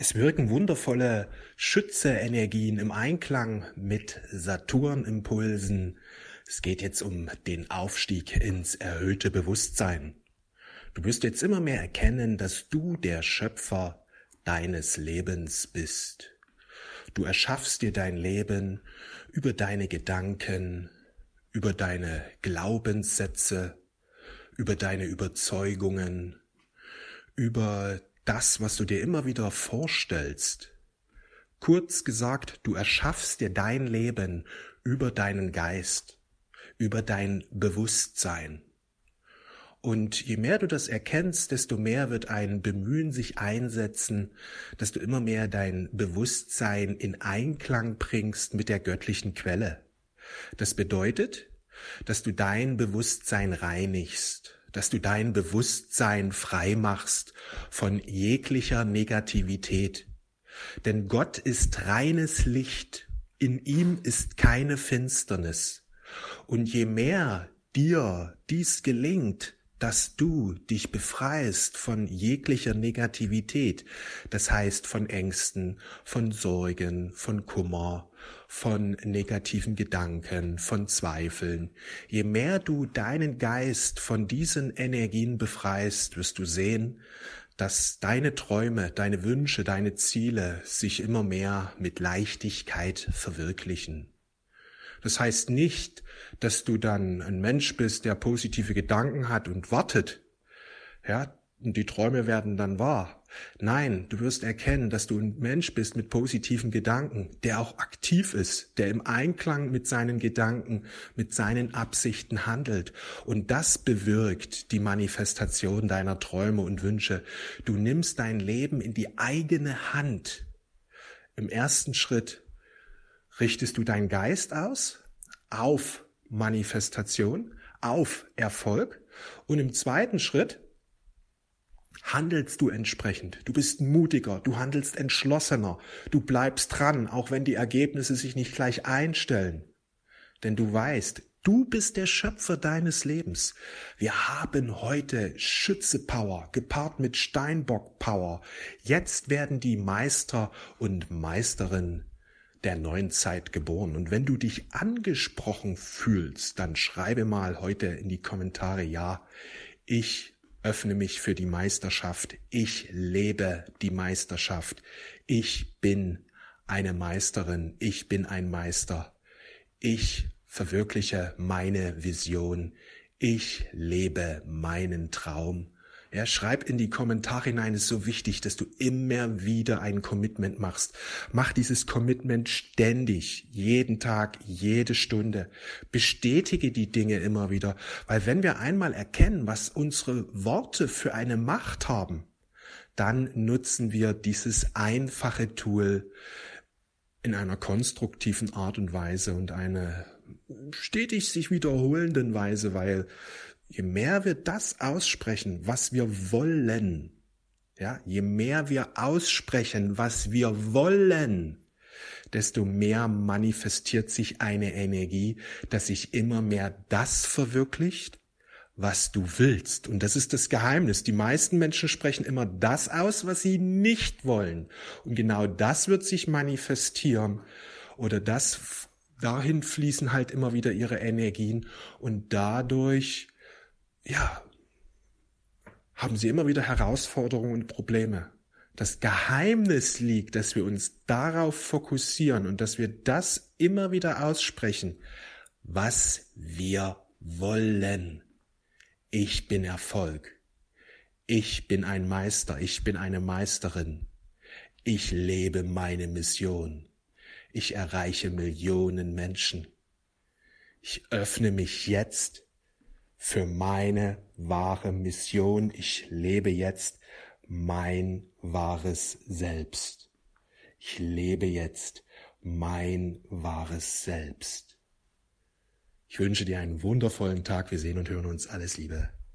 Es wirken wundervolle Schütze-Energien im Einklang mit Saturn-Impulsen. Es geht jetzt um den Aufstieg ins erhöhte Bewusstsein. Du wirst jetzt immer mehr erkennen, dass du der Schöpfer deines Lebens bist. Du erschaffst dir dein Leben über deine Gedanken, über deine Glaubenssätze, über deine Überzeugungen, über das, was du dir immer wieder vorstellst. Kurz gesagt, du erschaffst dir dein Leben über deinen Geist, über dein Bewusstsein. Und je mehr du das erkennst, desto mehr wird ein Bemühen sich einsetzen, dass du immer mehr dein Bewusstsein in Einklang bringst mit der göttlichen Quelle. Das bedeutet, dass du dein Bewusstsein reinigst, dass du dein Bewusstsein frei machst von jeglicher Negativität. Denn Gott ist reines Licht, in ihm ist keine Finsternis. Und je mehr dir dies gelingt, dass du dich befreist von jeglicher Negativität, das heißt von Ängsten, von Sorgen, von Kummer, von negativen Gedanken, von Zweifeln. Je mehr du deinen Geist von diesen Energien befreist, wirst du sehen, dass deine Träume, deine Wünsche, deine Ziele sich immer mehr mit Leichtigkeit verwirklichen. Das heißt nicht, dass du dann ein Mensch bist, der positive Gedanken hat und wartet. Ja, und die Träume werden dann wahr. Nein, du wirst erkennen, dass du ein Mensch bist mit positiven Gedanken, der auch aktiv ist, der im Einklang mit seinen Gedanken, mit seinen Absichten handelt. Und das bewirkt die Manifestation deiner Träume und Wünsche. Du nimmst dein Leben in die eigene Hand. Im ersten Schritt richtest du deinen Geist aus auf Manifestation, auf Erfolg. Und im zweiten Schritt handelst du entsprechend. Du bist mutiger, du handelst entschlossener, du bleibst dran, auch wenn die Ergebnisse sich nicht gleich einstellen. Denn du weißt, du bist der Schöpfer deines Lebens. Wir haben heute Schütze-Power gepaart mit Steinbock-Power. Jetzt werden die Meister und Meisterinnen der neuen Zeit geboren. Und wenn du dich angesprochen fühlst, dann schreibe mal heute in die Kommentare, ja, ich öffne mich für die Meisterschaft, ich lebe die Meisterschaft, ich bin eine Meisterin, ich bin ein Meister, ich verwirkliche meine Vision, ich lebe meinen Traum ja, schreib in die Kommentare hinein, es ist so wichtig, dass du immer wieder ein Commitment machst. Mach dieses Commitment ständig, jeden Tag, jede Stunde. Bestätige die Dinge immer wieder, weil wenn wir einmal erkennen, was unsere Worte für eine Macht haben, dann nutzen wir dieses einfache Tool in einer konstruktiven Art und Weise und eine stetig sich wiederholenden Weise, weil je mehr wir das aussprechen, was wir wollen, ja, je mehr wir aussprechen, was wir wollen, desto mehr manifestiert sich eine Energie, dass sich immer mehr das verwirklicht, was du willst. Und das ist das Geheimnis. Die meisten Menschen sprechen immer das aus, was sie nicht wollen. Und genau das wird sich manifestieren. Oder das, dahin fließen halt immer wieder ihre Energien. Und dadurch ja, haben sie immer wieder Herausforderungen und Probleme. Das Geheimnis liegt, dass wir uns darauf fokussieren und dass wir das immer wieder aussprechen, was wir wollen. Ich bin Erfolg. Ich bin ein Meister. Ich bin eine Meisterin. Ich lebe meine Mission. Ich erreiche Millionen Menschen. Ich öffne mich jetzt für meine wahre Mission. Ich lebe jetzt mein wahres Selbst. Ich lebe jetzt mein wahres Selbst. Ich wünsche dir einen wundervollen Tag. Wir sehen und hören uns. Alles Liebe.